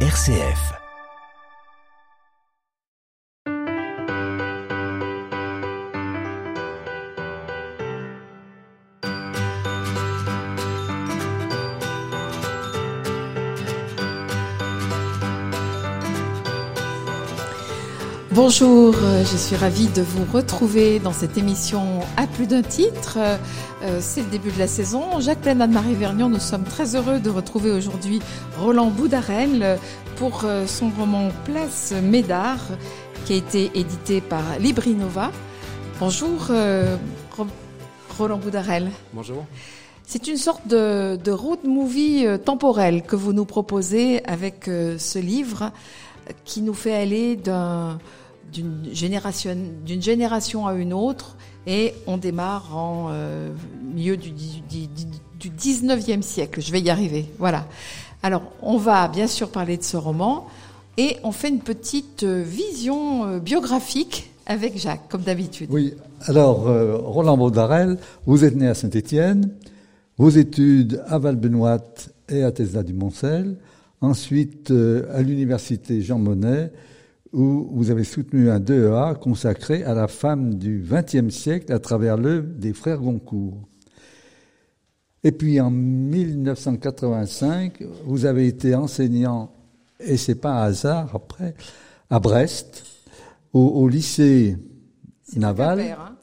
RCF. Bonjour, euh, je suis ravie de vous retrouver dans cette émission à plus d'un titre. Euh, c'est le début de la saison. Jacques Plaine, Anne-Marie Vergnon, nous sommes très heureux de retrouver aujourd'hui Roland Boudarel pour euh, son roman Place Médard qui a été édité par Librinova. Bonjour Roland Boudarel. Bonjour. C'est une sorte de, de, road movie temporel que vous nous proposez avec ce livre qui nous fait aller d'un d'une génération, d'une génération à une autre, et on démarre en euh, milieu du, du, du, 19e siècle. Je vais y arriver. Voilà. Alors, on va bien sûr parler de ce roman, et on fait une petite euh, vision euh, biographique avec Jacques, comme d'habitude. Oui. Alors, Roland Baudarel, vous êtes né à Saint-Étienne, vos études à Val-Benoît et à Tesla du Montcel, ensuite à l'université Jean Monnet, où vous avez soutenu un DEA consacré à la femme du XXe siècle à travers le des frères Goncourt. Et puis en 1985, vous avez été enseignant, et c'est pas un hasard après, à Brest, au, lycée naval. Hein.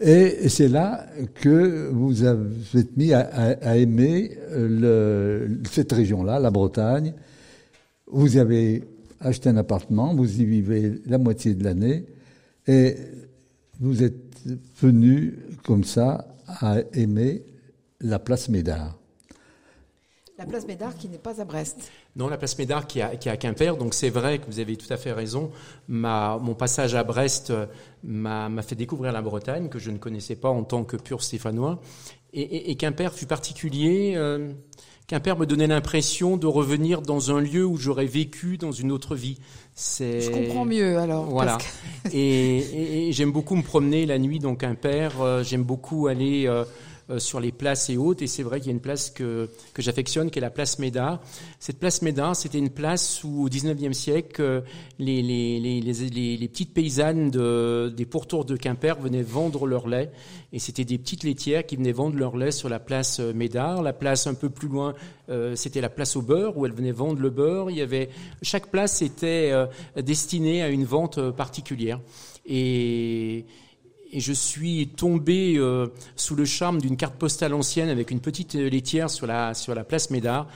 et c'est là que vous avez mis à, aimer le, cette région-là, la Bretagne. Vous avez acheté un appartement, vous y vivez la moitié de l'année et vous êtes venu comme ça à aimer la place Médard. La place Médard qui n'est pas à Brest. Non, la place Médard qui, est à Quimper. Donc c'est vrai que vous avez tout à fait raison. Ma, mon passage à Brest euh, m'a fait découvrir la Bretagne que je ne connaissais pas en tant que pur stéphanois. Et, et, Quimper fut particulier. Euh, Quimper me donnait l'impression de revenir dans un lieu où j'aurais vécu dans une autre vie. Je comprends mieux alors. Voilà. et, j'aime beaucoup me promener la nuit dans Quimper. Euh, j'aime beaucoup aller euh, sur les places et autres. Et c'est vrai qu'il y a une place que, que j'affectionne, qui est la place Médard. Cette place Médard, c'était une place où, au XIXe siècle, euh, les, les, les, les, les petites paysannes de, des pourtours de Quimper venaient vendre leur lait. Et c'était des petites laitières qui venaient vendre leur lait sur la place euh, Médard. La place un peu plus loin, c'était la place au beurre, où elles venaient vendre le beurre. Il y avait, chaque place était destinée à une vente particulière. Et, et je suis tombé euh, sous le charme d'une carte postale ancienne avec une petite laitière sur la, sur la place Médard.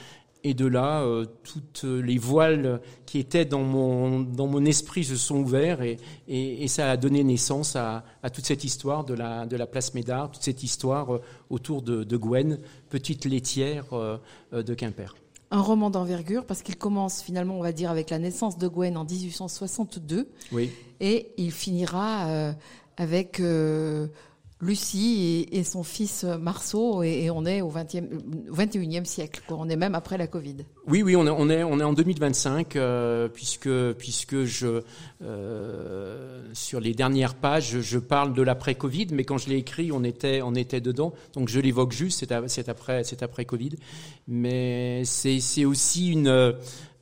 Et de là, euh, toutes les voiles qui étaient dans mon, dans mon esprit se sont ouverts et, et, et ça a donné naissance à, à, toute cette histoire de la, de la place Médard, toute cette histoire euh, autour de, de Gwen, petite laitière de Quimper. Un roman d'envergure parce qu'il commence finalement, on va dire, avec la naissance de Gwen en 1862. Oui. Et il finira avec euh, Lucie et, son fils Marceau, et, on est au 20e, 21e siècle. On est même après la Covid. Oui, oui, on est, on est, on est en 2025, euh, puisque, puisque je, euh, sur les dernières pages, je parle de l'après-Covid, mais quand je l'ai écrit, on était, on était dedans. Donc je l'évoque juste, c'est après, après Covid. Mais c'est aussi une,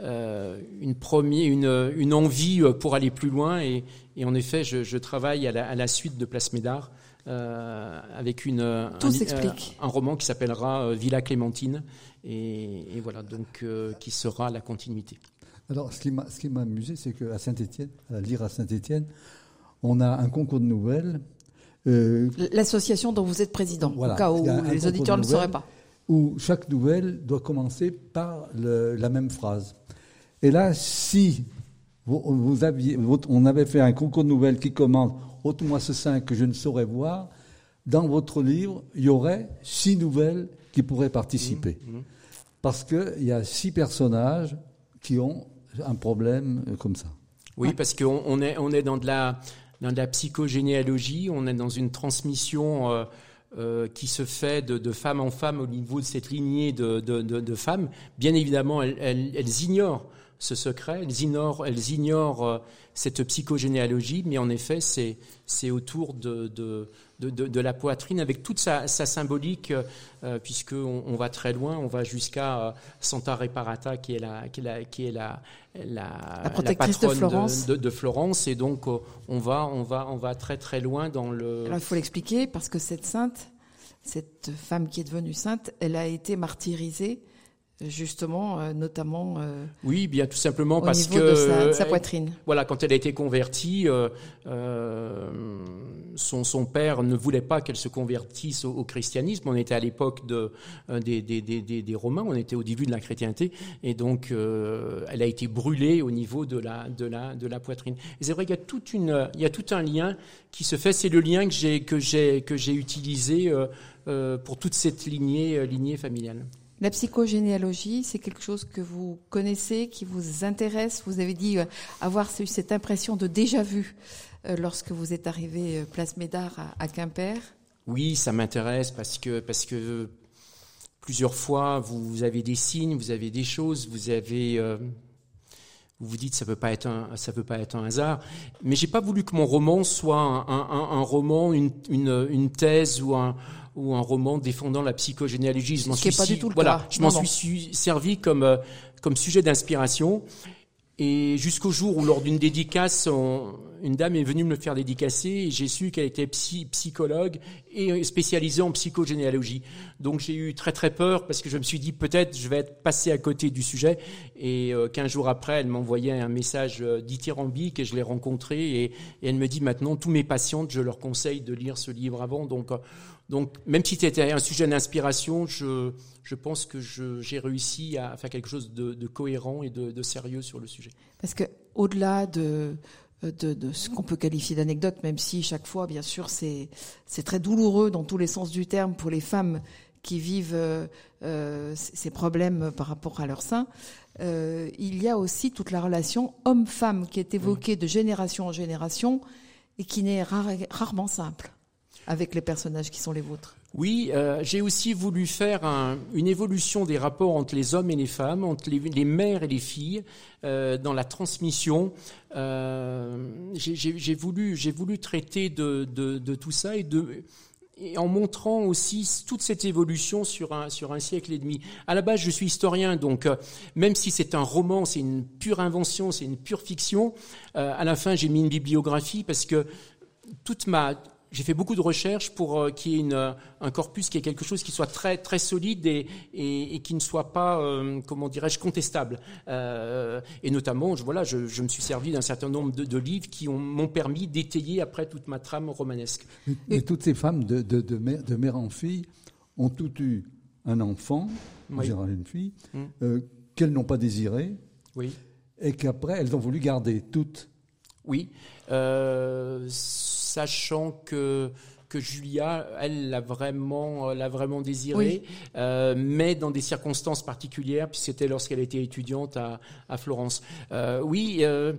une, première, une, une envie pour aller plus loin. Et, et en effet, je, je travaille à la, à la, suite de Place Médard. Euh, avec une, un, un, roman qui s'appellera euh, Villa Clémentine, et, et voilà, donc euh, qui sera la continuité. Alors, ce qui m'a amusé, c'est qu'à Saint-Étienne, à lire à Saint-Étienne, on a un concours de nouvelles. Euh, L'association dont vous êtes président, voilà, au cas où les auditeurs ne le sauraient pas. Où chaque nouvelle doit commencer par le, la même phrase. Et là, si vous, vous aviez, on avait fait un concours de nouvelles qui commence ôte-moi ce sein que je ne saurais voir, dans votre livre, il y aurait six nouvelles qui pourraient participer. Mmh, mmh. Parce qu'il y a six personnages qui ont un problème comme ça. Oui, parce qu'on est, on est dans de la, dans de la psychogénéalogie, on est dans une transmission euh, euh, qui se fait de, de, femme en femme au niveau de cette lignée de, de, de femmes. Bien évidemment, elles, elles, elles ignorent ce secret, elles ignorent, elles ignorent euh, cette psychogénéalogie, mais en effet, c'est, c'est autour de, de, de, de, la poitrine avec toute sa, sa symbolique, euh, puisqu'on on va très loin, on va jusqu'à euh, Santa Reparata, qui est la, qui est la, qui est la, la, la protectrice de Florence. De, Florence, et donc on va, on va, on va très très loin dans le. Alors il faut l'expliquer parce que cette sainte, cette femme qui est devenue sainte, elle a été martyrisée justement, euh, notamment. Euh, oui, bien tout simplement parce que de sa, poitrine. voilà, quand elle a été convertie, euh, son, son père ne voulait pas qu'elle se convertisse au, christianisme. On était à l'époque de des, des, des, des, Romains, on était au début de la chrétienté, et donc elle a été brûlée au niveau de la de la de la poitrine. Et c'est vrai qu'il y a toute une, il y a tout un lien qui se fait. C'est le lien que j'ai que j'ai que j'ai utilisé pour toute cette lignée lignée familiale. La psychogénéalogie, c'est quelque chose que vous connaissez, qui vous intéresse. Vous avez dit euh, avoir eu cette impression de déjà vu euh, lorsque vous êtes arrivé euh, place Médard à, Quimper. Oui, ça m'intéresse parce que plusieurs fois vous avez des signes, vous avez des choses, vous avez vous vous dites ça peut un ça peut pas être un hasard, mais j'ai pas voulu que mon roman soit un, roman, une thèse ou un ou un roman défendant la psychogénéalogie. Je m'en suis, pas du tout le voilà, je m'en suis servi comme euh, comme sujet d'inspiration. Et jusqu'au jour où, lors d'une dédicace, une dame est venue me faire dédicacer et j'ai su qu'elle était psychologue et spécialisée en psychogénéalogie. Donc j'ai eu très très peur parce que je me suis dit peut-être je vais être passé à côté du sujet. Et euh, quinze jours après, elle m'envoyait un message euh, dithyrambique et je l'ai rencontrée et, et, elle me dit maintenant tous mes patientes, je leur conseille de lire ce livre avant. Donc donc, même si c'était un sujet d'inspiration, je, je pense que j'ai réussi à faire quelque chose de, de cohérent et de, de, sérieux sur le sujet. Parce que au-delà de, de, de, ce qu'on peut qualifier d'anecdote, même si chaque fois, bien sûr, c'est très douloureux dans tous les sens du terme pour les femmes qui vivent euh, euh ces problèmes par rapport à leur sein, euh, il y a aussi toute la relation homme-femme qui est évoquée de génération en génération et qui n'est rarement simple avec les personnages qui sont les vôtres. Oui, euh, j'ai aussi voulu faire une évolution des rapports entre les hommes et les femmes, entre les, mères et les filles, euh, dans la transmission. Euh, j'ai voulu, traiter de, tout ça et en montrant aussi toute cette évolution sur un siècle et demi. À la base, je suis historien, donc même si c'est un roman, c'est une pure invention, c'est une pure fiction, à la fin j'ai mis une bibliographie parce que toute ma j'ai fait beaucoup de recherches pour euh, qu'il y ait une, euh, un corpus qui est quelque chose qui soit très très solide et, et, et qui ne soit pas, euh, comment dirais-je, contestable. Euh, et notamment, je, voilà, je, je, me suis servi d'un certain nombre de, de livres qui m'ont permis d'étayer après toute ma trame romanesque. Et, toutes ces femmes de, de, de, mère, de mère en fille ont toutes eu un enfant, oui. une fille, hum. euh, qu'elles n'ont pas désiré, oui. et qu'après elles ont voulu garder toutes. Oui. Euh, sachant que que Julia, elle l'a vraiment, l'a vraiment désiré, euh, mais dans des circonstances particulières, puis c'était lorsqu'elle était étudiante à, à Florence. Euh, oui, euh,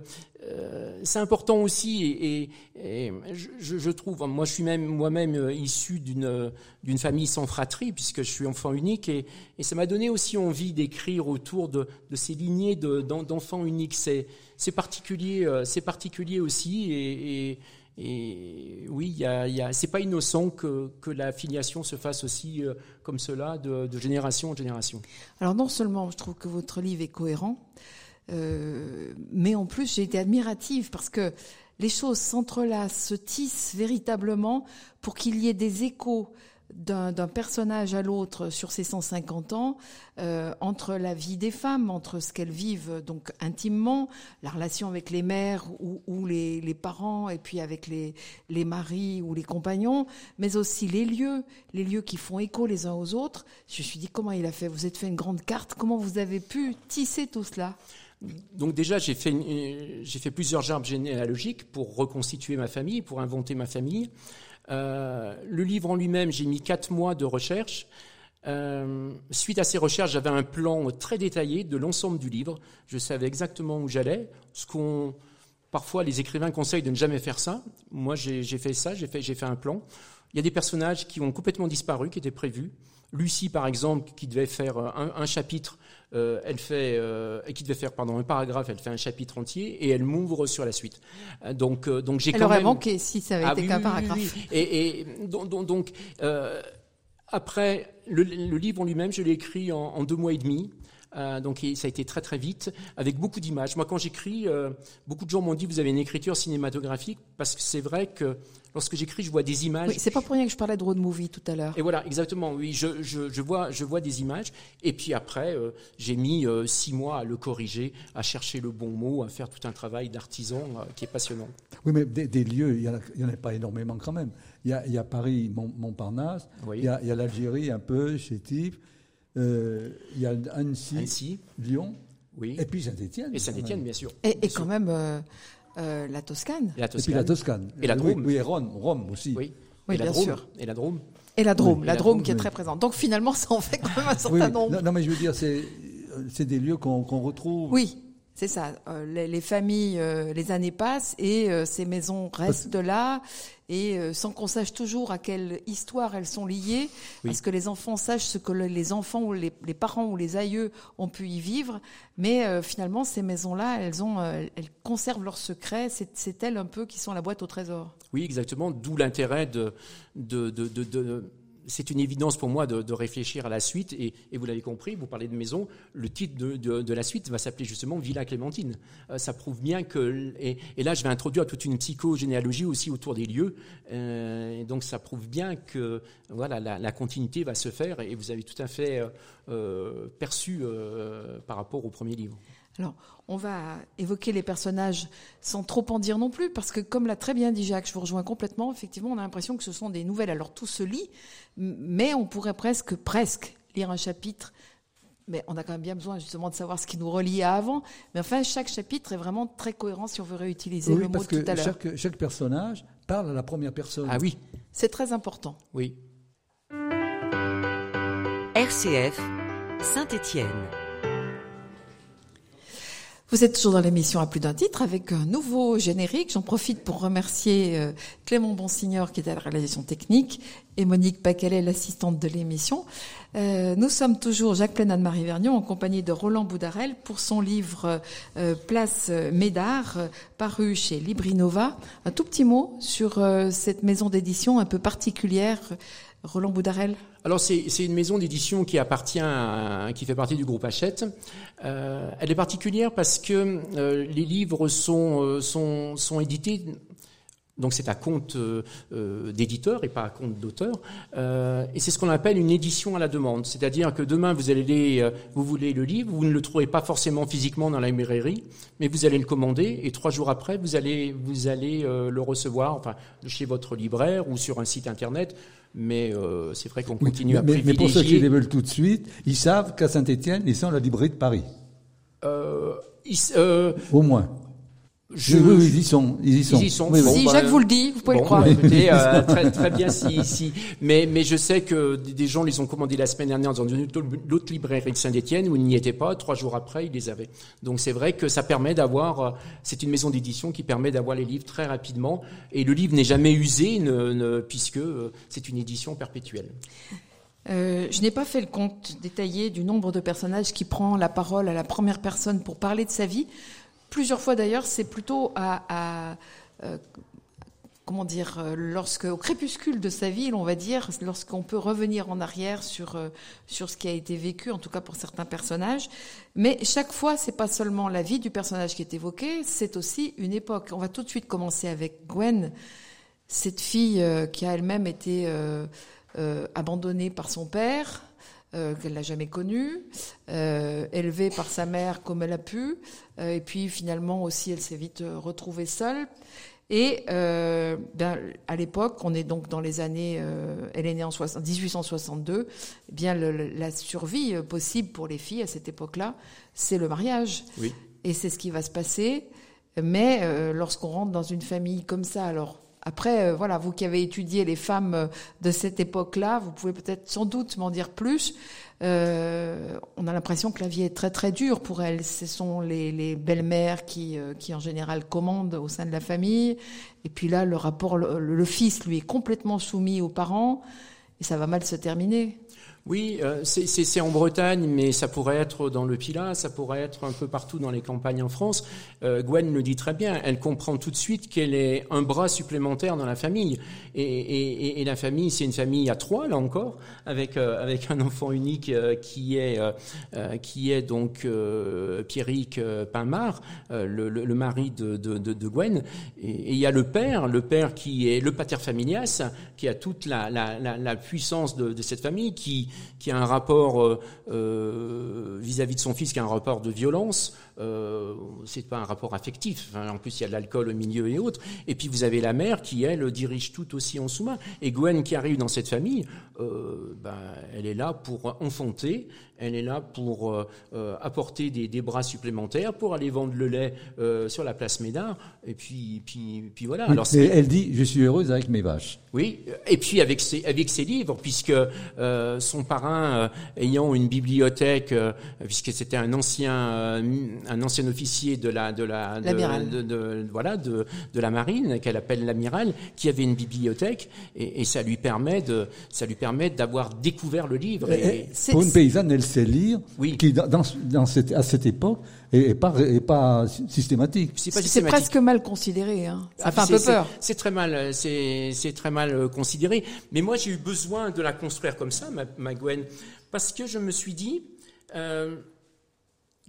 euh c'est important aussi, et, et, et je, je, trouve, moi je suis même moi-même euh, issu d'une d'une famille sans fratrie, puisque je suis enfant unique, et, et ça m'a donné aussi envie d'écrire autour de, de ces lignées d'enfants uniques. C'est c'est particulier, c'est particulier aussi, et, et oui, y a, c'est pas innocent que, que, la filiation se fasse aussi euh, comme cela, de, de, génération en génération. Alors non seulement je trouve que votre livre est cohérent, euh, mais en plus j'ai été admirative parce que les choses s'entrelacent, se tissent véritablement pour qu'il y ait des échos d'un personnage à l'autre sur ces 150 ans, euh, entre la vie des femmes, entre ce qu'elles vivent donc intimement, la relation avec les mères ou, ou les, les, parents, et puis avec les, les maris ou les compagnons, mais aussi les lieux, les lieux qui font écho les uns aux autres. Je me suis dit comment il a fait? Vous êtes fait une grande carte. Comment vous avez pu tisser tout cela? Donc déjà, j'ai fait, j'ai fait plusieurs arbres généalogiques pour reconstituer ma famille, pour inventer ma famille. Euh, le livre en lui-même, j'ai mis quatre mois de recherche. Euh, suite à ces recherches, j'avais un plan très détaillé de l'ensemble du livre. Je savais exactement où j'allais. Ce qu'on, parfois, les écrivains conseillent de ne jamais faire ça. Moi, j'ai fait ça. J'ai fait, fait un plan. Il y a des personnages qui ont complètement disparu, qui étaient prévus. Lucie, par exemple, qui devait faire un chapitre, elle fait, et qui devait faire pardon un paragraphe, elle fait un chapitre entier et elle m'ouvre sur la suite. donc donc j'ai quand aurait manqué si ça avait ah été qu'un paragraphe. Et, et, donc, donc après, le, livre en lui-même, je l'ai écrit en, deux mois et demi. Euh, donc ça a été très très vite, avec beaucoup d'images. Moi, quand j'écris, euh, beaucoup de gens m'ont dit vous avez une écriture cinématographique, parce que c'est vrai que lorsque j'écris, je vois des images. Oui, c'est pas pour rien que je parlais de road movie tout à l'heure. Et voilà, exactement. Oui, je, je, je, vois je vois des images, et puis après, euh, j'ai mis six mois à le corriger, à chercher le bon mot, à faire tout un travail d'artisan qui est passionnant. Oui, mais des, lieux, il n'y en, a pas énormément quand même. Il y a, il y a Paris, Montparnasse, il y a, l'Algérie un peu, Chétif. Euh, il y a Annecy, Lyon, oui. et puis Saint-Étienne. Et Saint-Étienne, bien sûr. Et, quand même euh, euh, la Toscane. Et la Toscane. Et puis la Toscane. Et la Drôme. Oui, et Rome, Rome aussi. Oui, oui bien sûr. Et la Drôme. Et la Drôme, la, Drôme, qui est très présente. Donc finalement, ça en fait quand même un certain nombre. Non, mais je veux dire, c'est des lieux qu'on retrouve. Oui. C'est ça. les, familles, les années passent et ces maisons restent là et euh, sans qu'on sache toujours à quelle histoire elles sont liées, parce que les enfants sachent ce que les enfants ou les, parents ou les aïeux ont pu y vivre, mais euh, finalement ces maisons-là, elles ont, euh, elles conservent leurs secrets. C'est elles un peu qui sont la boîte au trésor. Oui, exactement. D'où l'intérêt de, de, de, de c'est une évidence pour moi de, réfléchir à la suite. Et, vous l'avez compris, vous parlez de maison, le titre de, la suite va s'appeler justement Villa Clémentine. Euh, ça prouve bien que. Et, là, je vais introduire toute une psychogénéalogie aussi autour des lieux. Euh, et donc, ça prouve bien que voilà, la, continuité va se faire. Et vous avez tout à fait euh, perçu par rapport au premier livre. Alors, on va évoquer les personnages sans trop en dire non plus, parce que comme l'a très bien dit Jacques, je vous rejoins complètement, effectivement, on a l'impression que ce sont des nouvelles. Alors, tout se lit, mais on pourrait presque, presque lire un chapitre, mais on a quand même bien besoin justement de savoir ce qui nous relie à avant. Mais enfin, chaque chapitre est vraiment très cohérent si on veut réutiliser le mot tout à l'heure. Chaque, chaque personnage parle à la première personne. Ah oui. C'est très important. Oui. RCF, Saint-Étienne. Vous êtes toujours dans l'émission à plus d'un titre avec un nouveau générique. J'en profite pour remercier euh, Clément Bonsignor qui est à la réalisation technique et Monique Pacalet, l'assistante de l'émission. Euh, nous sommes toujours Jacques Plein Anne-Marie Vernion en compagnie de Roland Boudarel pour son livre euh, Place Médard, paru chez Librinova. Un tout petit mot sur cette maison d'édition un peu particulière. Roland Boudarel alors c'est une maison d'édition qui appartient, qui fait partie du groupe Hachette. Euh, elle est particulière parce que euh, les livres sont, euh, sont, sont édités donc c'est à compte d'éditeur et pas à compte d'auteur. et c'est ce qu'on appelle une édition à la demande. C'est-à-dire que demain, vous, allez vous voulez le livre, vous ne le trouvez pas forcément physiquement dans la librairie, mais vous allez le commander et trois jours après, vous allez, vous allez le recevoir enfin, chez votre libraire ou sur un site Internet mais euh, c'est vrai qu'on continue à privilégier. Mais pour ceux qui les veulent tout de suite, ils savent qu'à Saint-Étienne, ils sont à la librairie de Paris. Euh, euh, Au moins. Je, oui, oui, ils y sont. Ils y sont. Ils y sont. si Jacques bah, vous le dit, vous pouvez le croire. Écoutez, euh, très, très bien si, si. Mais, mais je sais que des gens les ont commandés la semaine dernière dans une autre librairie de Saint-Étienne où ils n'y étaient pas. Trois jours après, ils les avaient. Donc c'est vrai que ça permet d'avoir. Euh, c'est une maison d'édition qui permet d'avoir les livres très rapidement. Et le livre n'est jamais usé, ne, ne, puisque euh, c'est une édition perpétuelle. Euh, je n'ai pas fait le compte détaillé du nombre de personnages qui prend la parole à la première personne pour parler de sa vie plusieurs fois d'ailleurs, c'est plutôt à, euh, comment dire, euh, lorsque au crépuscule de sa vie, on va dire, lorsqu'on peut revenir en arrière sur euh, sur ce qui a été vécu, en tout cas pour certains personnages. Mais chaque fois, c'est pas seulement la vie du personnage qui est évoquée, c'est aussi une époque. On va tout de suite commencer avec Gwen, cette fille qui a elle-même été abandonnée par son père euh, qu'elle n'a jamais connue, euh, élevée par sa mère comme elle a pu, euh, et puis finalement aussi elle s'est vite retrouvée seule. Et ben, à l'époque, on est donc dans les années, elle est née en 1862, eh bien le, la survie possible pour les filles à cette époque-là, c'est le mariage. Oui. Et c'est ce qui va se passer. Mais lorsqu'on rentre dans une famille comme ça, alors après, euh, voilà, vous qui avez étudié les femmes euh, de cette époque-là, vous pouvez peut-être sans doute m'en dire plus. Euh, on a l'impression que la vie est très très dure pour elles. Ce sont les, les belles-mères qui, qui en général commandent au sein de la famille. Et puis là, le rapport, le, le, fils lui est complètement soumis aux parents et ça va mal se terminer. Oui, euh, c'est- en Bretagne, mais ça pourrait être dans le Pilat, ça pourrait être un peu partout dans les campagnes en France. Euh, Gwen le dit très bien, elle comprend tout de suite qu'elle est un bras supplémentaire dans la famille. Et, et- et- la famille, c'est une famille à trois, là encore, avec, euh, avec un enfant unique euh, qui, est, euh, euh, qui est donc Pierrick Pinmar, le, le- le mari de, de, de- Gwen. Et et il y a le père, le père qui est le pater familias, qui a toute la, la, la, la puissance de, de cette famille, qui, qui a un rapport euh, euh, vis-à-vis de son fils, qui a un rapport de violence. Euh, c'est pas un rapport affectif. Enfin, en plus, il y a de l'alcool au milieu et autres. Et puis vous avez la mère qui elle dirige tout aussi en sous-main. Et Gwen qui arrive dans cette famille, ben, elle est là pour enfanter. Elle est là pour apporter des, des bras supplémentaires, pour aller vendre le lait sur la place Médard. Et puis, puis, puis voilà. Oui, Alors, elle dit Je suis heureuse avec mes vaches. oui, et puis avec ses, avec ses livres, puisque euh, son parrain euh, ayant une bibliothèque, euh, puisque c'était un ancien euh, un ancien officier de la de la de, L'amiral. de- de- voilà de, de la marine qu'elle appelle l'amiral, qui avait une bibliothèque et, et ça lui permet de ça lui permet d'avoir découvert le livre. Et, Pour une paysanne, elle sait lire, Oui. qui dans- dans cette, à cette époque est pas, est pas systématique. c'est presque mal considéré. Hein. Ça Ah, fait un c'est- peu peur. C'est très mal, euh, c'est c'est très mal euh, considéré. Mais moi, j'ai eu besoin de la construire comme ça, ma, ma Gwen, parce que je me suis dit, euh,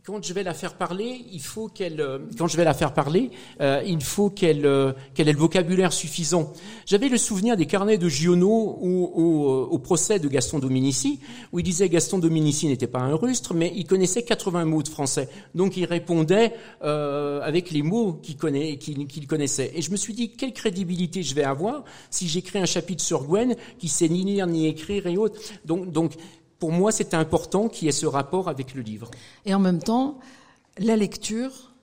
quand je vais la faire parler, il faut qu'elle, euh, quand je vais la faire parler, euh, il faut qu'elle euh, qu'elle ait le vocabulaire suffisant. J'avais le souvenir des carnets de Giono au, au, euh, au procès de Gaston Dominici, où il disait Gaston Dominici n'était pas un rustre, mais il connaissait 80 mots de français. Donc il répondait euh, avec les mots qu'il connaît, qu'il connaissait. Et je me suis dit, quelle crédibilité je vais avoir si j'écris un chapitre sur Gwen qui sait ni lire ni écrire et autres. Donc, donc pour moi, c'était important qu'il y ait ce rapport avec le livre. Et en même temps, la lecture,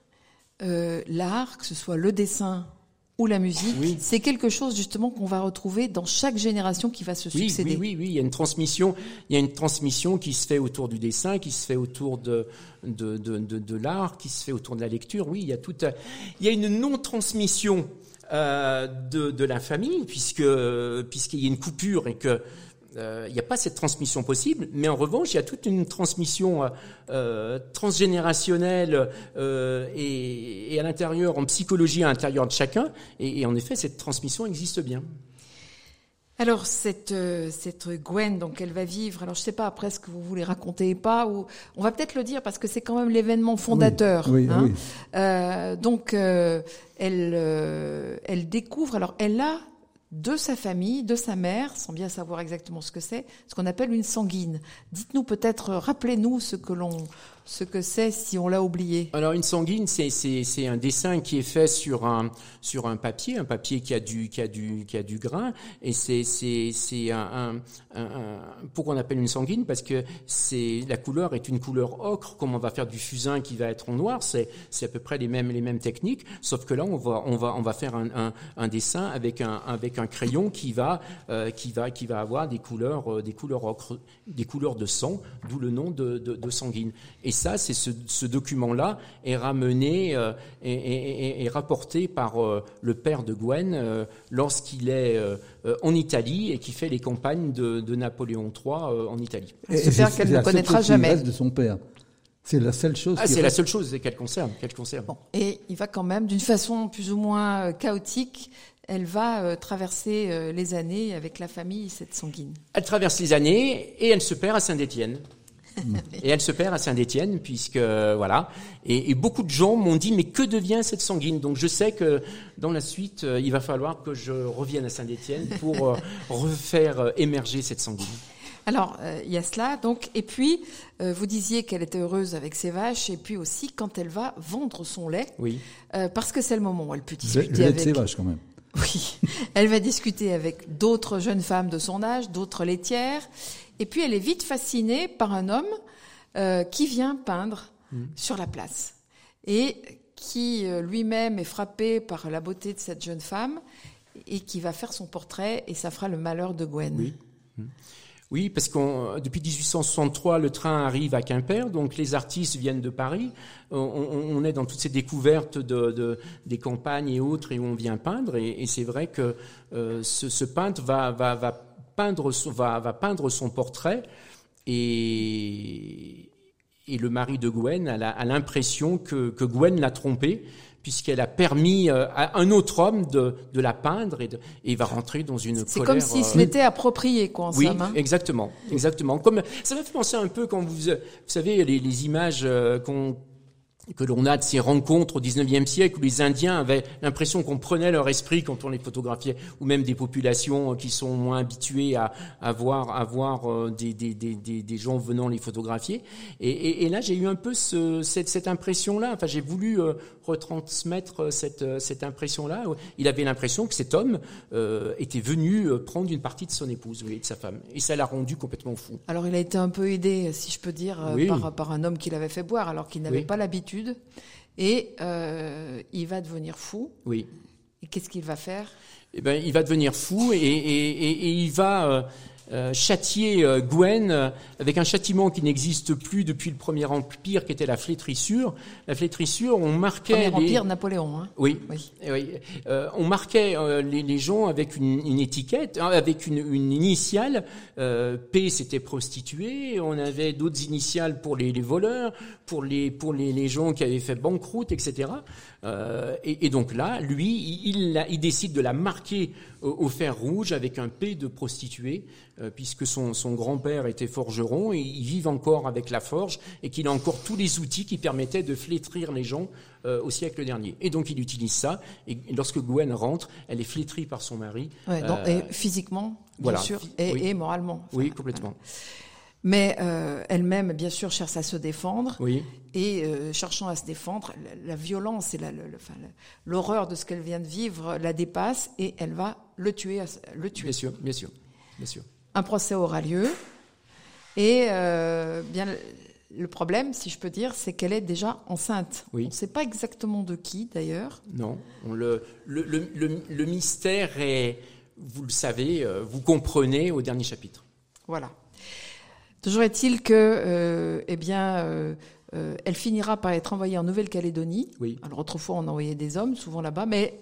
euh, l'art, que ce soit le dessin ou la musique, Oui. c'est quelque chose justement qu'on va retrouver dans chaque génération qui va se Oui, succéder. oui, oui, oui, il y a une transmission, il y a une transmission qui se fait autour du dessin, qui se fait autour de de, de, de, de l'art, qui se fait autour de la lecture. Oui, il y a tout, un- il y a une non-transmission euh, de, de la famille puisque puisqu'il y a une coupure et que euh, il n'y a pas cette transmission possible, mais en revanche, il y a toute une transmission euh, euh, transgénérationnelle euh, et, et à l'intérieur, en psychologie à l'intérieur de chacun, et, et en effet, cette transmission existe bien. Alors cette euh, cette Gwen, donc elle va vivre. Alors je sais pas après ce que vous voulez raconter pas, ou on va peut-être le dire parce que c'est quand même l'événement fondateur. Oui, hein. oui. Euh, donc euh, elle euh, elle découvre. Alors elle a de sa famille, de sa mère, sans bien savoir exactement ce que c'est, ce qu'on appelle une sanguine. Dites-nous peut-être, rappelez-nous ce que l'on ce que c'est si on l'a oublié. Alors une sanguine, c'est un dessin qui est fait sur un sur un papier, un papier qui a du qui a du qui a du grain, et c'est un, un, un, pourquoi on appelle une sanguine parce que c'est la couleur est une couleur ocre, comme on va faire du fusain qui va être en noir, c'est à peu près les mêmes les mêmes techniques, sauf que là on va on va on va faire un un, dessin avec un avec un crayon qui va euh, qui va qui va avoir des couleurs euh, des couleurs ocre, des couleurs de sang, d'où le nom de, de, sanguine. Ça, c'est ce, ce document-là est ramené euh, et, et- et- et rapporté par euh, le père de Gwen euh, lorsqu'il est euh, euh, en Italie et qui fait les campagnes de, de Napoléon III euh, en Italie. On espère c'est- qu'elle ne connaîtra jamais. reste de son père. C'est la seule chose Ah, c'est la seule chose qu'elle conserve, qu'elle conserve. Bon, et il va quand même, d'une façon plus ou moins euh, chaotique, elle va euh, traverser euh, les années avec la famille, cette sanguine. Elle traverse les années et elle se perd à Saint-Étienne. Et elle se perd à Saint-Étienne puisque voilà. Et, et beaucoup de gens m'ont dit mais que devient cette sanguine? Donc je sais que dans la suite euh, il va falloir que je revienne à Saint-Étienne pour euh, refaire euh, émerger cette sanguine. Alors, euh, il y a cela, donc, et puis, euh, vous disiez qu'elle était heureuse avec ses vaches, et puis aussi quand elle va vendre son lait, Oui. euh, parce que c'est le moment où elle peut Le, discuter le lait de avec... ses vaches, quand même. Oui, elle va discuter avec d'autres jeunes femmes de son âge, d'autres laitières, et puis elle est vite fascinée par un homme euh, qui vient peindre sur la place et qui euh, lui-même est frappé par la beauté de cette jeune femme et qui va faire son portrait et ça fera le malheur de Gwen. Oui. Oui, parce qu'on depuis 1863, le train arrive à Quimper, donc les artistes viennent de Paris. On, on- on est dans toutes ces découvertes de, de- des campagnes et autres, et où on vient peindre. Et, et c'est vrai que euh, ce, ce peintre va, va, va peindre son, va, va peindre son portrait et, et le mari de Gwen a l'impression que, que Gwen l'a trompé puisqu'elle a permis euh, à un autre homme de, de la peindre et, de- et va rentrer dans une C'est comme s'il se euh, l'était approprié, quoi, en oui, somme. hein. exactement, exactement. Comme ça m'a fait penser un peu quand vous, vous savez, les, les images euh, qu'on que l'on a de ces rencontres au 19e siècle où les Indiens avaient l'impression qu'on prenait leur esprit quand on les photographiait, ou même des populations qui sont moins habituées à, à voir, à voir euh, des, des, des, des, gens venant les photographier. Et, et, et là, j'ai eu un peu ce, cette, cette impression-là. Enfin, j'ai voulu euh, retransmettre cette, euh, cette impression-là. Il avait l'impression que cet homme euh, était venu prendre une partie de son épouse, oui, de sa femme, et ça l'a rendu complètement fou. Alors il a été un peu aidé, si je peux dire, Oui. par, par un homme qui l'avait fait boire alors qu'il n'avait Oui. pas l'habitude. Et euh, il va devenir fou. Oui. Et qu'est-ce qu'il va faire? Eh ben, il va devenir fou et, et, et, et il va euh, euh, châtier euh, Gwen euh, avec un châtiment qui n'existe plus depuis le Premier Empire, qui était la flétrissure. La flétrissure, on marquait Premier les... Empire, Napoléon. Hein. Oui. Oui. Eh oui. Euh, on marquait euh, les, les gens avec une, une étiquette, hein, avec une, une initiale. Euh, P, c'était prostituée. On avait d'autres initiales pour les, les voleurs, pour les pour les, les gens qui avaient fait banqueroute, etc. Euh, et, et donc là, lui, il, il, il décide de la marquer au, fer rouge avec un P de prostituée, euh, puisque son, son grand-père était forgeron et ils vivent encore avec la forge et qu'il a encore tous les outils qui permettaient de flétrir les gens euh, au siècle dernier. Et donc il utilise ça. Et lorsque Gwen rentre, elle est flétrie par son mari. Ouais, donc, Euh, et physiquement, bien voilà. sûr, et, oui. et moralement. Enfin, oui, complètement. Mais euh, elle-même, bien sûr, cherche à se défendre. Oui, Et euh, cherchant à se défendre, la, la violence et l'horreur de ce qu'elle vient de vivre la dépasse et elle va le tuer. Le tuer. bien sûr, bien sûr, bien sûr. Un procès aura lieu. Et euh, bien, le- problème, si je peux dire, c'est qu'elle est déjà enceinte. Oui. On ne sait pas exactement de qui, d'ailleurs. Non, on le, le, le, le, mystère est, vous le savez, vous comprenez au dernier chapitre. Voilà. Toujours est-il que, euh, eh bien, euh, euh, elle finira par être envoyée en Nouvelle-Calédonie. Oui. Alors autrefois, on envoyait des hommes, souvent là-bas, mais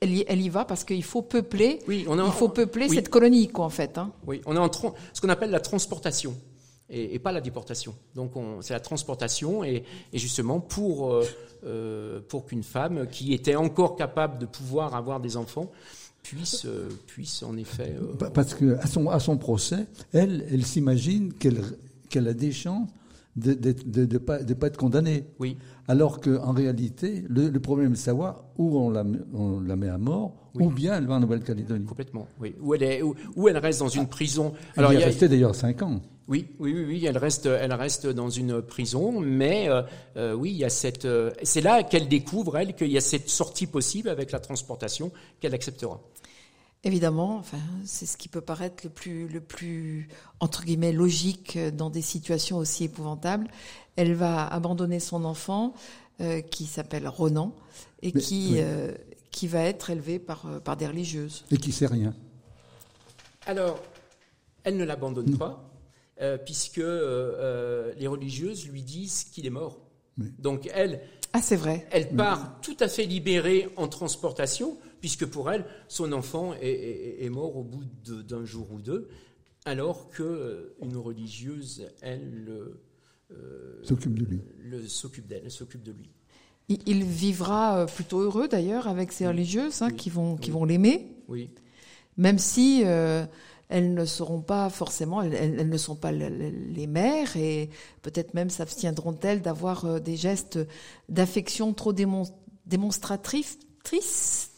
elle y, elle y va parce qu'il faut peupler. Oui, on en- il faut peupler oui. cette colonie, quoi, en fait. Hein. Oui, on est en ce qu'on appelle la transportation et, et pas la déportation. Donc on- c'est la transportation et, et justement pour euh, pour qu'une femme qui était encore capable de pouvoir avoir des enfants puisse euh, puisse en effet. euh, Pa- Parce que à son, à son procès, elle, elle s'imagine qu'elle qu'elle a des chances de ne de, pas, de pas être condamnée. oui, Alors qu'en réalité, le, le problème est de savoir où on la, met- on la met à mort, Oui. ou bien elle va en Nouvelle-Calédonie. complètement. Oui, où elle est où, où elle reste dans une prison. Elle y il est y a- restée d'ailleurs cinq ans. Oui, oui, oui, oui, elle reste, elle reste dans une prison, mais euh, euh, oui, il y a cette, euh, c'est là qu'elle découvre elle qu'il y a cette sortie possible avec la transportation qu'elle acceptera. Évidemment, enfin, c'est ce qui peut paraître le plus, le plus entre guillemets logique dans des situations aussi épouvantables. Elle va abandonner son enfant euh, qui s'appelle Ronan et Mais- qui oui. euh, qui va être élevé par par des religieuses. Et qui sait rien. Alors, elle ne l'abandonne pas, euh, puisque euh, euh, les religieuses lui disent qu'il est mort. Oui. Donc elle, Ah, c'est vrai. elle part tout à fait libérée en transportation, puisque pour elle, son enfant est, est- est mort au bout de- d'un jour ou deux, alors que une religieuse, elle, euh, S'occupe de lui. le- s'occupe d'elle, elle s'occupe de lui. Il, il vivra plutôt heureux d'ailleurs avec ces religieuses hein, Oui. qui vont qui Oui. vont l'aimer, Oui, même si euh, elles ne seront pas forcément, elles, ne sont pas le- le- les mères et peut-être même s'abstiendront-elles d'avoir euh, des gestes d'affection trop démon- démonstratifs, tristes.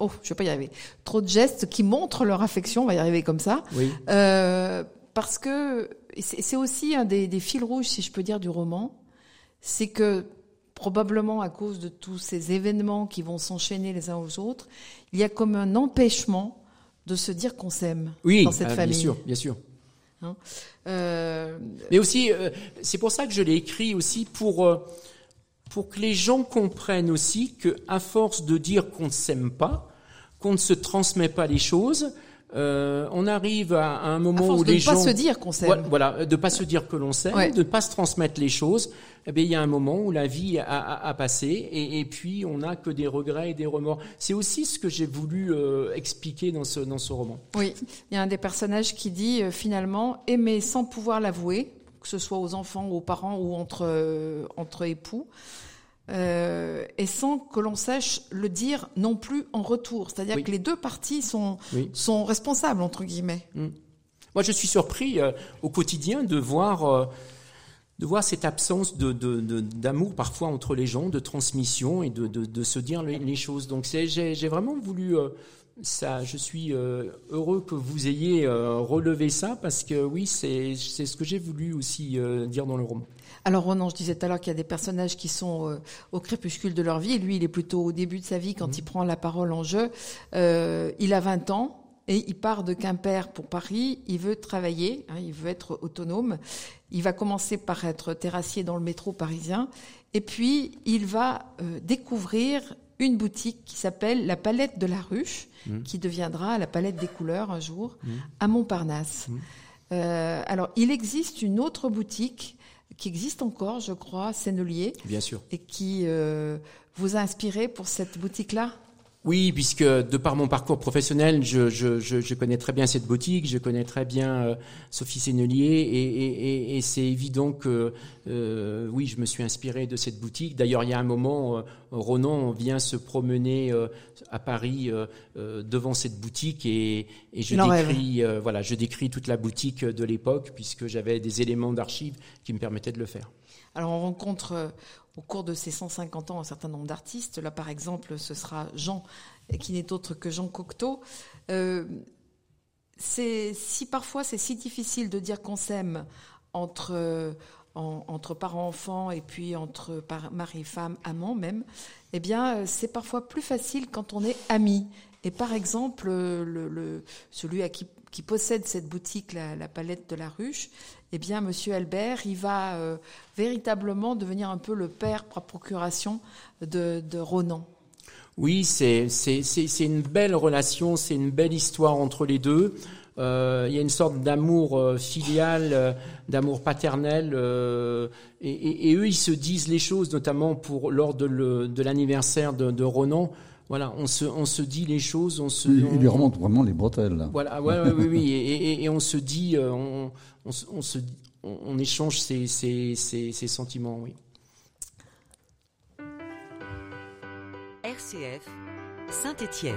Oh, je vais pas y arriver. Trop de gestes qui montrent leur affection, on va y arriver comme ça. oui, Euh, parce que c'est c'est aussi un des, des fils rouges, si je peux dire, du roman, c'est que probablement à cause de tous ces événements qui vont s'enchaîner les uns aux autres, il y a comme un empêchement de se dire qu'on s'aime oui, dans cette ah, famille. bien sûr, bien sûr. Euh, Mais aussi, euh, c'est pour ça que je l'ai écrit aussi pour euh, pour que les gens comprennent aussi que à force de dire qu'on ne s'aime pas, qu'on ne se transmet pas les choses, euh, on arrive à, un moment à où de les ne gens pas se dire qu'on s'aime. voilà, de pas se dire que l'on s'aime, Ouais. de pas se transmettre les choses. Eh bien, il y a un moment où la vie a, a- a passé et, et puis on n'a que des regrets et des remords. C'est aussi ce que j'ai voulu euh, expliquer dans ce dans ce roman. Oui, il y a un des personnages qui dit euh, finalement aimer sans pouvoir l'avouer, que ce soit aux enfants, aux parents ou entre entre époux, euh, et sans que l'on sache le dire non plus en retour. C'est-à-dire Oui. que les deux parties sont Oui. sont responsables entre guillemets. Moi, je suis surpris euh, au quotidien de voir, euh, de voir cette absence de, d'amour parfois entre les gens, de transmission et de, de- de se dire les, les choses. Donc, j'ai, j'ai vraiment voulu ça. Je suis heureux que vous ayez relevé ça parce que oui, c'est, c'est ce que j'ai voulu aussi dire dans le roman. Alors Ronan, je disais tout à l'heure qu'il y a des personnages qui sont euh, au crépuscule de leur vie. Et lui, il est plutôt au début de sa vie quand il prend la parole en jeu. Euh, il a 20 ans et il part de Quimper pour Paris. Il veut travailler, hein, il veut être autonome. Il va commencer par être terrassier dans le métro parisien. Et puis, il va euh, découvrir une boutique qui s'appelle la Palette de la Ruche, qui deviendra la Palette des couleurs un jour, à Montparnasse. Euh, alors, il existe une autre boutique qui existe encore, je crois, Sennelier, Bien sûr. et qui euh, vous a inspiré pour cette boutique-là? Oui, puisque de par mon parcours professionnel, je, je, je, je connais très bien cette boutique, je connais très bien euh, Sophie Sennelier, et, et, et, et c'est évident que euh, oui, je me suis inspiré de cette boutique. D'ailleurs, il y a un moment, euh, Ronan vient se promener à Paris devant cette boutique, et, je décris, voilà, je décris toute la boutique de l'époque, puisque j'avais des éléments d'archives qui me permettaient de le faire. Alors on rencontre au cours de ces 150 ans un certain nombre d'artistes. Là par exemple ce sera Jean, qui n'est autre que Jean Cocteau. Euh, si parfois c'est si difficile de dire qu'on s'aime entre euh, en- entre parents-enfants et puis entre mari-femme, amant même, eh bien euh, c'est parfois plus facile quand on est amis. Et par exemple, euh, le, celui à qui, qui possède cette boutique, la palette de la ruche, eh bien, Monsieur Albert, il va euh, véritablement devenir un peu le père par procuration de, Ronan. Oui, c'est une belle relation, c'est une belle histoire entre les deux. Euh, il y a une sorte d'amour euh, filial, d'amour paternel, et, eux ils se disent les choses, notamment pour lors de l'anniversaire de, de Ronan. Voilà, on se on se dit les choses, on se Il, on- il lui remonte vraiment les bretelles. là. voilà, ouais, ouais, oui, oui, et, et- et on se dit, euh, on, on, se- on se on, on échange ces ces ces ces sentiments, oui. RCF, Saint-Étienne.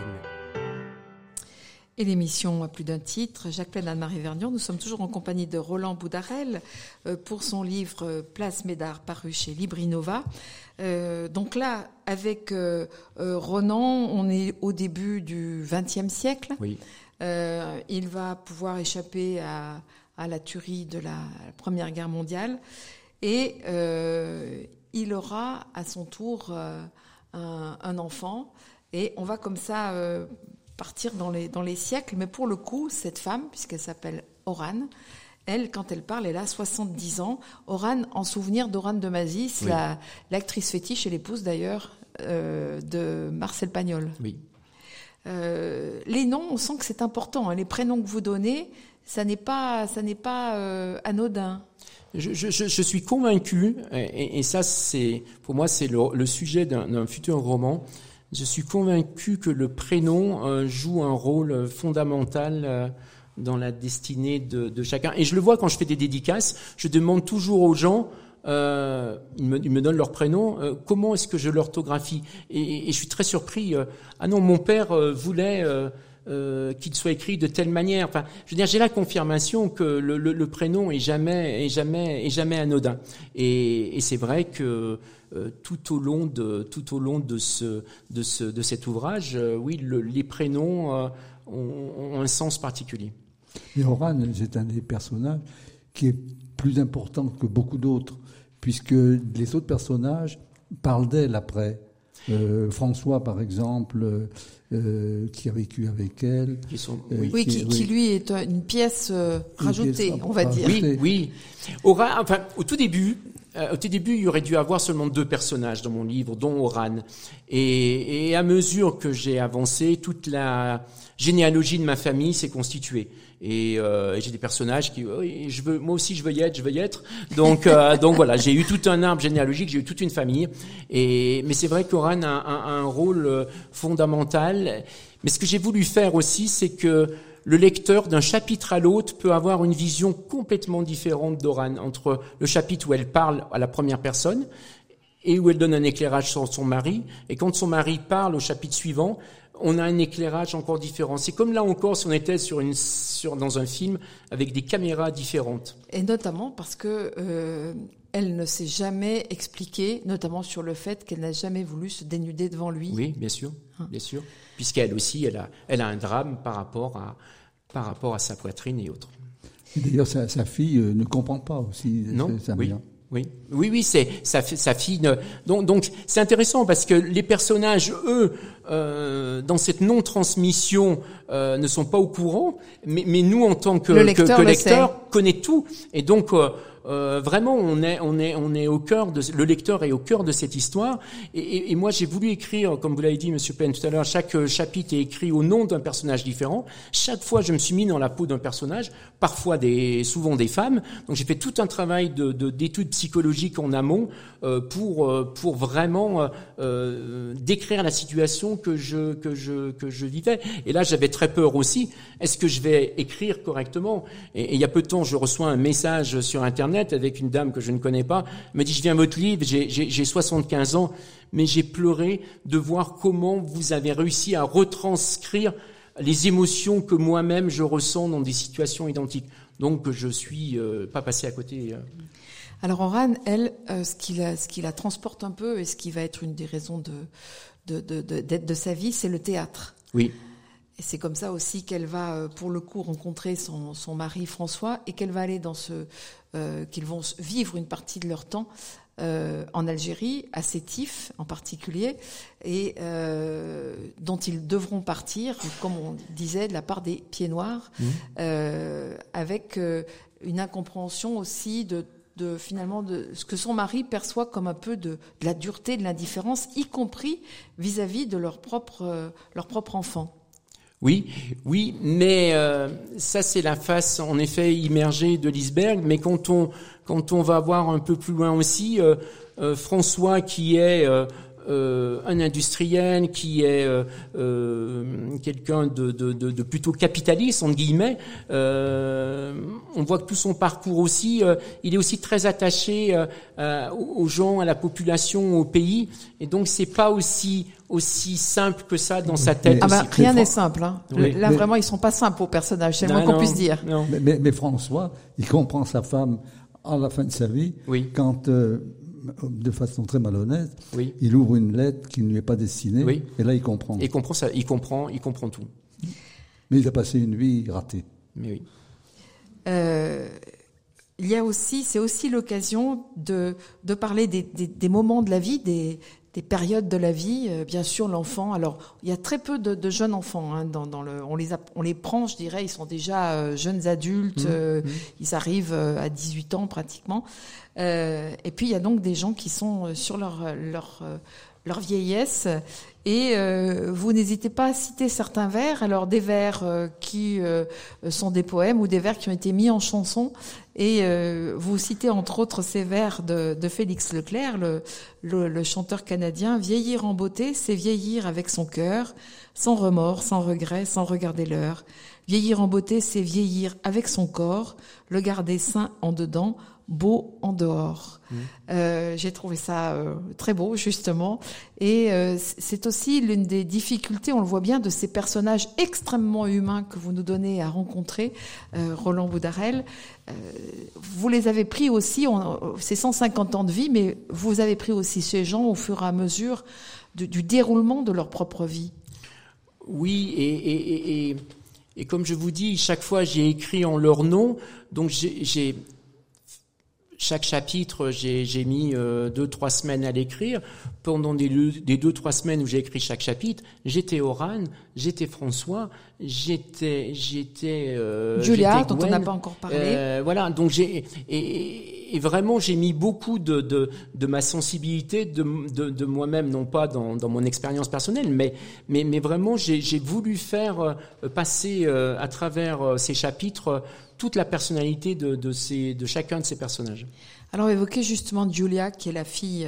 Et l'émission à plus d'un titre, Jacques Plaine, Anne-Marie Vernion, nous sommes toujours en compagnie de Roland Boudarel euh, pour son livre euh, Place Médard paru chez Librinova. Euh, donc là, avec euh, euh, Ronan, on est au début du XXe siècle. Oui. Il va pouvoir échapper à, à la tuerie de la Première Guerre mondiale et il aura à son tour un, un enfant et on va comme ça partir dans les, dans les siècles. Mais pour le coup, cette femme, puisqu'elle s'appelle Oran, elle, quand elle parle, elle a 70 ans. Oran, en souvenir d'Oran de Mazis, Oui. la- l'actrice fétiche et l'épouse d'ailleurs euh, de Marcel Pagnol. Oui. Euh, les noms, on sent que c'est important. hein. Les prénoms que vous donnez, ça n'est pas, ça n'est pas euh, anodin. Je, je, suis convaincu, et, et ça c'est pour moi c'est le, le sujet d'un futur roman. Je suis convaincu que le prénom euh, joue un rôle fondamental euh, dans la destinée de, de chacun. Et je le vois quand je fais des dédicaces, je demande toujours aux gens, euh, ils, me, ils me donnent leur prénom, euh, comment est-ce que je l'orthographie? Et, et je suis très surpris. euh, ah non, mon père euh, voulait euh, qu'il soit écrit de telle manière. Enfin, je veux dire, j'ai la confirmation que le, prénom est jamais, est jamais, est jamais anodin. Et, c'est vrai que euh, tout au long de, tout au long de ce, de ce, de cet ouvrage, euh, oui, le- les prénoms ont, ont un sens particulier. Et Oran, c'est un des personnages qui est plus important que beaucoup d'autres, puisque les autres personnages parlent d'elle après. François, par exemple, euh, qui a vécu avec elle. Qui sont, Euh, oui. Oui, Qui- qui, oui. qui lui est une pièce euh, Une rajoutée, pièce on va dire. rajoutée. Oui, oui. Aura, enfin, au tout début, au tout début, il y aurait dû avoir seulement deux personnages dans mon livre, dont Oran. Et, et à mesure que j'ai avancé, toute la généalogie de ma famille s'est constituée. Et euh, j'ai des personnages qui, oh, je veux, moi aussi, je veux y être, je veux y être. Donc, euh, donc voilà, j'ai eu tout un arbre généalogique, j'ai eu toute une famille. Et mais c'est vrai qu'Oran a, a, un rôle euh, fondamental. Mais ce que j'ai voulu faire aussi, c'est que le lecteur, d'un chapitre à l'autre, peut avoir une vision complètement différente d'Oran entre le chapitre où elle parle à la première personne et où elle donne un éclairage sur son mari, et quand son mari parle au chapitre suivant, on a un éclairage encore différent. C'est comme là encore si on était sur une, sur, dans un film avec des caméras différentes. Et notamment parce que euh, elle ne s'est jamais expliquée, notamment sur le fait qu'elle n'a jamais voulu se dénuder devant lui. Oui, bien sûr, hein. bien sûr, puisqu'elle aussi, elle a, elle a un drame par rapport à, par rapport à sa poitrine et autres. D'ailleurs, sa, fille euh, ne comprend pas aussi. Non, oui. Oui, oui, oui, c'est sa, sa fille. Donc, donc c'est intéressant parce que les personnages, eux, euh, dans cette non-transmission, euh, ne sont pas au courant, mais, mais nous, en tant que, lecteur, que, lecteur connaît tout, et donc euh, euh, vraiment, on est, on est, on est au cœur de, le lecteur est au cœur de cette histoire. Et, et, moi, j'ai voulu écrire, comme vous l'avez dit, Monsieur Penn tout à l'heure, chaque euh, chapitre est écrit au nom d'un personnage différent. Chaque fois, je me suis mis dans la peau d'un personnage, parfois des, souvent des femmes. Donc, j'ai fait tout un travail de, d'études psychologiques en amont euh, pour, euh, pour vraiment euh, décrire la situation que je, que je, que je vivais. Et là, j'avais très peur aussi. Est-ce que je vais écrire correctement? Et, et il y a peu de temps, je reçois un message sur Internet avec une dame que je ne connais pas. Elle me dit, je viens à votre livre, j'ai 75 ans, mais j'ai pleuré de voir comment vous avez réussi à retranscrire les émotions que moi-même je ressens dans des situations identiques. Donc je suis euh, pas passé à côté. Euh. Alors Oran, elle, euh, ce, qui la, ce qui la transporte un peu et ce qui va être une des raisons de, de, de, sa vie, c'est le théâtre. Oui. Et c'est comme ça aussi qu'elle va, pour le coup, rencontrer son, son mari François et qu'elle va aller dans ce, euh, qu'ils vont vivre une partie de leur temps euh, en Algérie, à Sétif en particulier, et euh, dont ils devront partir, comme on disait, de la part des pieds noirs, mmh. euh, avec euh, une incompréhension aussi de, de, finalement de ce que son mari perçoit comme un peu de, de la dureté, de l'indifférence, y compris vis-à-vis -vis de leur propre, euh, leur propre enfant. Oui, oui, mais euh, ça c'est la face en effet immergée de l'iceberg. Mais quand on quand on va voir un peu plus loin aussi, euh, euh, François qui est un industriel qui est euh, euh, quelqu'un de, de, de, de, plutôt capitaliste entre guillemets. Euh, on voit que tout son parcours aussi, euh, il est aussi très attaché aux gens, à la population, au pays, et donc c'est pas aussi aussi simple que ça dans sa tête. Ah bah, rien n'est simple. Hein. Là vraiment, ils sont pas simples aux personnages, c'est le moins qu'on puisse dire. Mais, mais, mais, François, il comprend sa femme à la fin de sa vie, oui. quand de façon très malhonnête, il ouvre une lettre qui ne lui est pas destinée, et là il comprend. Il comprend ça, il comprend, il comprend tout. Mais il a passé une vie ratée. Mais oui. Euh, il y a aussi, c'est aussi l'occasion de, de parler des, des, des, moments de la vie, des, des périodes de la vie. Euh, bien sûr, l'enfant. Alors, il y a très peu de, de jeunes enfants hein, dans, dans, le. On les on les prend, je dirais. Ils sont déjà euh, jeunes adultes. Mmh, euh, mmh. Ils arrivent à 18 ans pratiquement. et puis il y a donc des gens qui sont sur leur leur leur vieillesse. Et euh, vous n'hésitez pas à citer certains vers, alors des vers euh, qui euh, sont des poèmes ou des vers qui ont été mis en chanson. Et vous citez entre autres ces vers de, de Félix Leclerc, le, le, le, chanteur canadien. Vieillir en beauté, c'est vieillir avec son cœur, sans remords, sans regret, sans regarder l'heure. Vieillir en beauté, c'est vieillir avec son corps, le garder sain en dedans, beau en dehors. Mmh. Euh, J'ai trouvé ça euh, très beau, justement. Et euh, c'est aussi l'une des difficultés, on le voit bien, de ces personnages extrêmement humains que vous nous donnez à rencontrer, Roland Boudarel. Vous les avez pris aussi, c'est 150 ans de vie, mais vous avez pris aussi ces gens au fur et à mesure du, du déroulement de leur propre vie. Oui, et, et, et, et, comme je vous dis, chaque fois j'ai écrit en leur nom, donc j'ai chaque chapitre, j'ai mis euh, deux trois semaines à l'écrire. Pendant des deux, des deux trois semaines où j'ai écrit chaque chapitre, j'étais Oran, j'étais François, j'étais j'étais euh, Julia, dont on n'a pas encore parlé. Euh, voilà, donc j'ai et, et vraiment j'ai mis beaucoup de, de, de ma sensibilité, de, de, de moi-même, non pas dans, dans mon expérience personnelle, mais mais, mais vraiment j'ai voulu faire euh, passer euh, à travers ces chapitres toute la personnalité de, de, ces, de chacun de ces personnages. Alors évoquez justement Julia, qui est la fille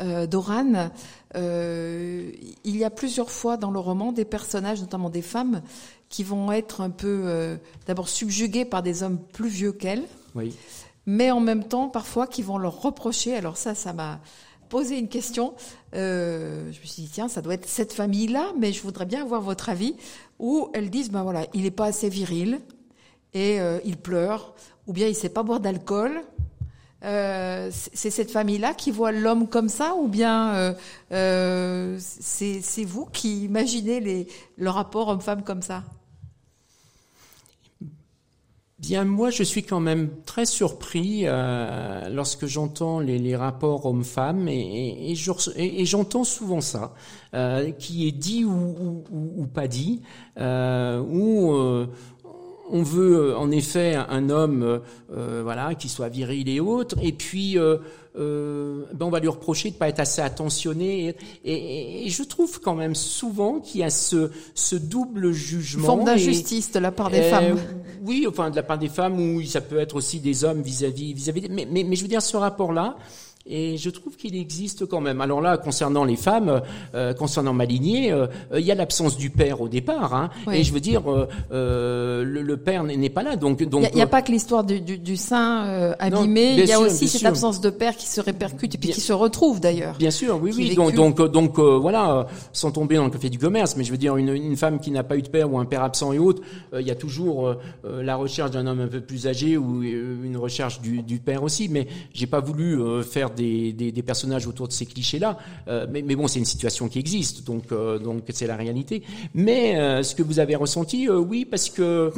euh, d'Oran. Euh, il y a plusieurs fois dans le roman des personnages, notamment des femmes, qui vont être un peu euh, d'abord subjuguées par des hommes plus vieux qu'elles, Oui. mais en même temps parfois qui vont leur reprocher. Alors ça, ça m'a posé une question. Euh, je me suis dit tiens, ça doit être cette famille-là, mais je voudrais bien avoir votre avis. Où elles disent ben voilà, il n'est pas assez viril et euh, il pleure, ou bien il sait pas boire d'alcool. Euh, c'est cette famille-là qui voit l'homme comme ça, ou bien euh, c'est vous qui imaginez les, le rapport homme-femme comme ça? Bien, moi, je suis quand même très surpris lorsque j'entends les, rapports hommes-femmes et, j'entends souvent ça, qui est dit ou, pas dit, euh, on veut euh, en effet un homme, euh, euh, voilà, qui soit viril et autre, et puis euh, euh, ben on va lui reprocher de pas être assez attentionné. Et, et- et je trouve quand même souvent qu'il y a ce, ce double jugement. forme d'injustice de la part des femmes. Oui, enfin de la part des femmes, ou ça peut être aussi des hommes vis-à-vis, vis-à-vis. Mais, mais, mais je veux dire ce rapport-là. Et je trouve qu'il existe quand même. Alors là, concernant les femmes, euh, concernant ma lignée, euh, euh, il y a l'absence du père au départ, hein, Oui. et je veux dire, euh, le, le père n'est pas là, donc Il n'y a, pas que l'histoire du, du, du sein Non, abîmé, il y a sûr, aussi cette sûr. absence de père qui se répercute et puis Bien- qui se retrouve d'ailleurs. Bien sûr, oui, oui. Donc, vécu. donc, donc, voilà, sans tomber dans le café du commerce, mais je veux dire, une, une femme qui n'a pas eu de père ou un père absent et autres, il y a toujours la recherche d'un homme un peu plus âgé ou une recherche du, du père aussi. Mais j'ai pas voulu faire des, personnages autour de ces clichés-là. Euh, mais, mais bon, c'est une situation qui existe, donc, euh, donc c'est la réalité. Mais euh, ce que vous avez ressenti, oui, parce que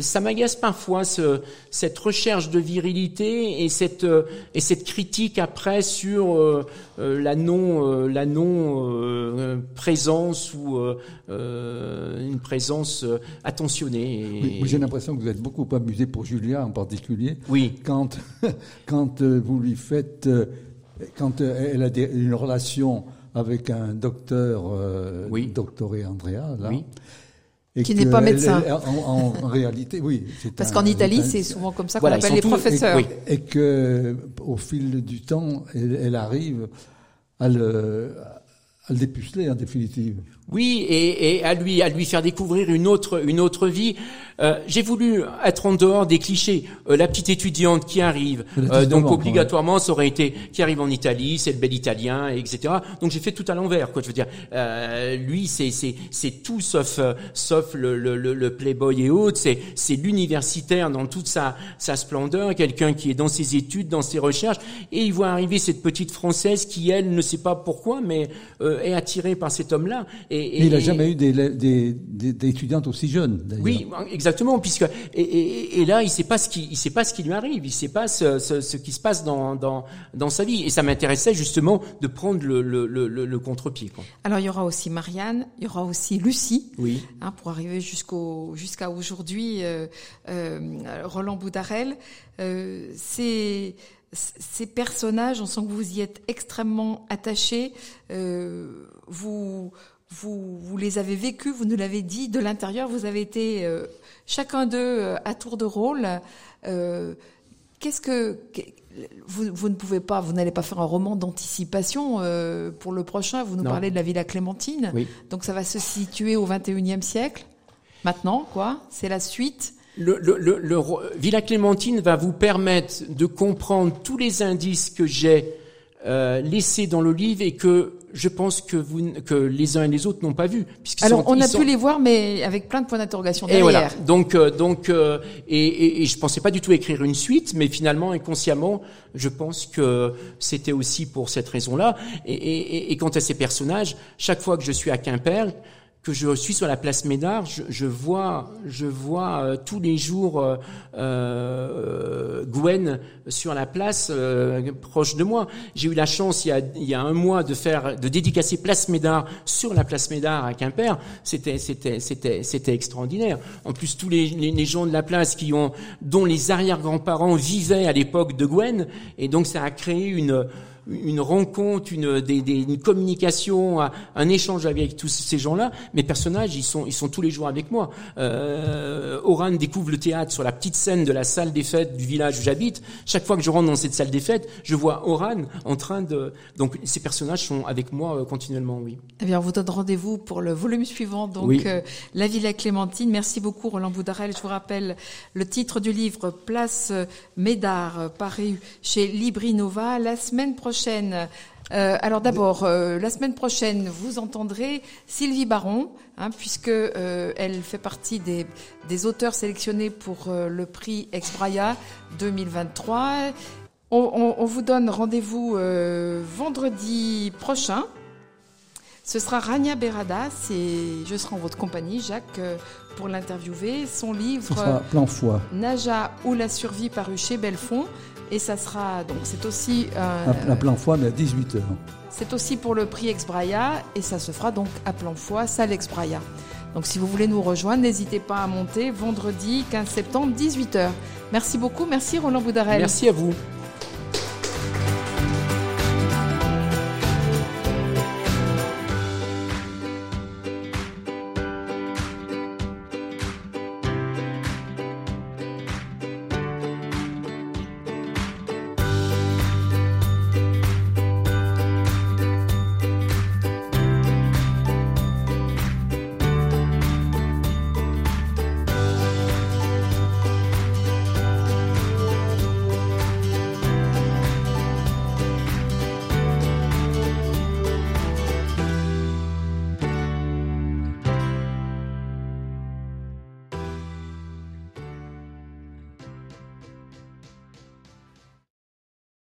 ça m'agace parfois ce, cette recherche de virilité et cette euh, et cette critique après sur euh, euh, la non euh, la non euh, présence ou euh, euh, une présence euh, attentionnée. Oui, J'ai l'impression que vous êtes beaucoup amusé pour Julia en particulier. oui, Quand, quand euh, vous lui faites, euh, quand euh, elle a des- une relation avec un docteur, euh, Oui. doctoré Andrea, là, Oui. Et Qui n'est pas médecin. elle- en, en réalité, oui. Parce qu'en Italie, c'est souvent comme ça qu'on Voilà, appelle les tous- professeurs. oui. et que au fil du temps, elle, elle arrive à le, à le dépuceler en définitive. Oui, et, et à lui à lui faire découvrir une autre une autre vie. Euh, J'ai voulu être en dehors des clichés. Euh, la petite étudiante qui arrive, euh, 19 donc obligatoirement, ça aurait été qui arrive en Italie, c'est le bel Italien, etc. Donc j'ai fait tout à l'envers, quoi. Je veux dire, euh, lui, c'est c'est c'est tout sauf sauf le, le, le, le playboy et autres. C'est c'est l'universitaire dans toute sa sa splendeur, quelqu'un qui est dans ses études, dans ses recherches, et il voit arriver cette petite française qui elle ne sait pas pourquoi, mais euh, est attirée par cet homme-là. Et, et- Et il n'a jamais eu des, des, des, des étudiantes aussi jeunes, d'ailleurs. oui, exactement, puisque et, et, et là, il sait pas ce qui, il sait pas ce qui lui arrive, il sait pas ce, ce, ce qui se passe dans, dans, dans sa vie, et ça m'intéressait justement de prendre le, le, le, le- le contre-pied. Quoi. Alors il y aura aussi Marianne, il y aura aussi Lucie. Oui. hein, pour arriver jusqu'au jusqu'à aujourd'hui, euh, euh, Roland Boudarel, euh, ces ces personnages, on sent que vous y êtes extrêmement attachés. Euh, vous vous vous les avez vécus, vous nous l'avez dit de l'intérieur. Vous avez été euh, chacun d'eux euh, à tour de rôle. Euh, Qu'est-ce que vous, vous ne pouvez pas, vous n'allez pas faire un roman d'anticipation euh, pour le prochain. Vous nous Non. parlez de la Villa Clémentine. Oui. Donc ça va se situer au 21e siècle. Maintenant, quoi C'est la suite. Le, le, le, le Villa Clémentine va vous permettre de comprendre tous les indices que j'ai euh, laissés dans le livre et que je pense que, vous, que les uns et les autres n'ont pas vu. Alors sont- on a sont- pu les voir, mais avec plein de points d'interrogation Et derrière. voilà. Donc, euh, donc, euh, et, et, et je pensais pas du tout écrire une suite, mais finalement, inconsciemment, je pense que c'était aussi pour cette raison-là. Et, et, et- et quant à ces personnages, chaque fois que je suis à Quimper, que je suis sur la place Médard, je, je vois, je vois euh, tous les jours euh, euh, Gwen sur la place proche de moi. J'ai eu la chance il y, a, il y a un mois de faire, de dédicacer Place Médard sur la place Médard à Quimper. C'était, c'était, c'était, c'était extraordinaire. En plus, tous les, les, les, gens de la place qui ont, dont les arrière-grands-parents vivaient à l'époque de Gwen, et donc ça a créé une une rencontre, une, des, des, une communication, un échange avec tous ces gens-là. Mes personnages, ils sont, ils sont tous les jours avec moi. Euh, Oran découvre le théâtre sur la petite scène de la salle des fêtes du village où j'habite. Chaque fois que je rentre dans cette salle des fêtes, je vois Oran en train de... Donc ces personnages sont avec moi euh, continuellement, oui. Eh bien, on vous donne rendez-vous pour le volume suivant, donc euh, La Villa Clémentine. Merci beaucoup, Roland Boudarel. Je vous rappelle le titre du livre Place Médard, paru chez Libri Nova. La semaine prochaine, prochaine. Euh, alors d'abord, euh, la semaine prochaine, vous entendrez Sylvie Baron, hein, puisque euh, elle fait partie des, des auteurs sélectionnés pour le prix Ex Braya 2023. On, on, on vous donne rendez-vous vendredi prochain. Ce sera Rania Beradas et je serai en votre compagnie, Jacques, pour l'interviewer. Son livre. Naja ou la survie paru chez Belfond. Et ça sera donc c'est aussi euh, à, plein foi, mais à 18 h C'est aussi pour le prix Exbraya et ça se fera donc à plein foi, salle Exbraya. Donc si vous voulez nous rejoindre, n'hésitez pas à monter vendredi 15 septembre 18 h Merci beaucoup, merci Roland Boudarel. Merci à vous.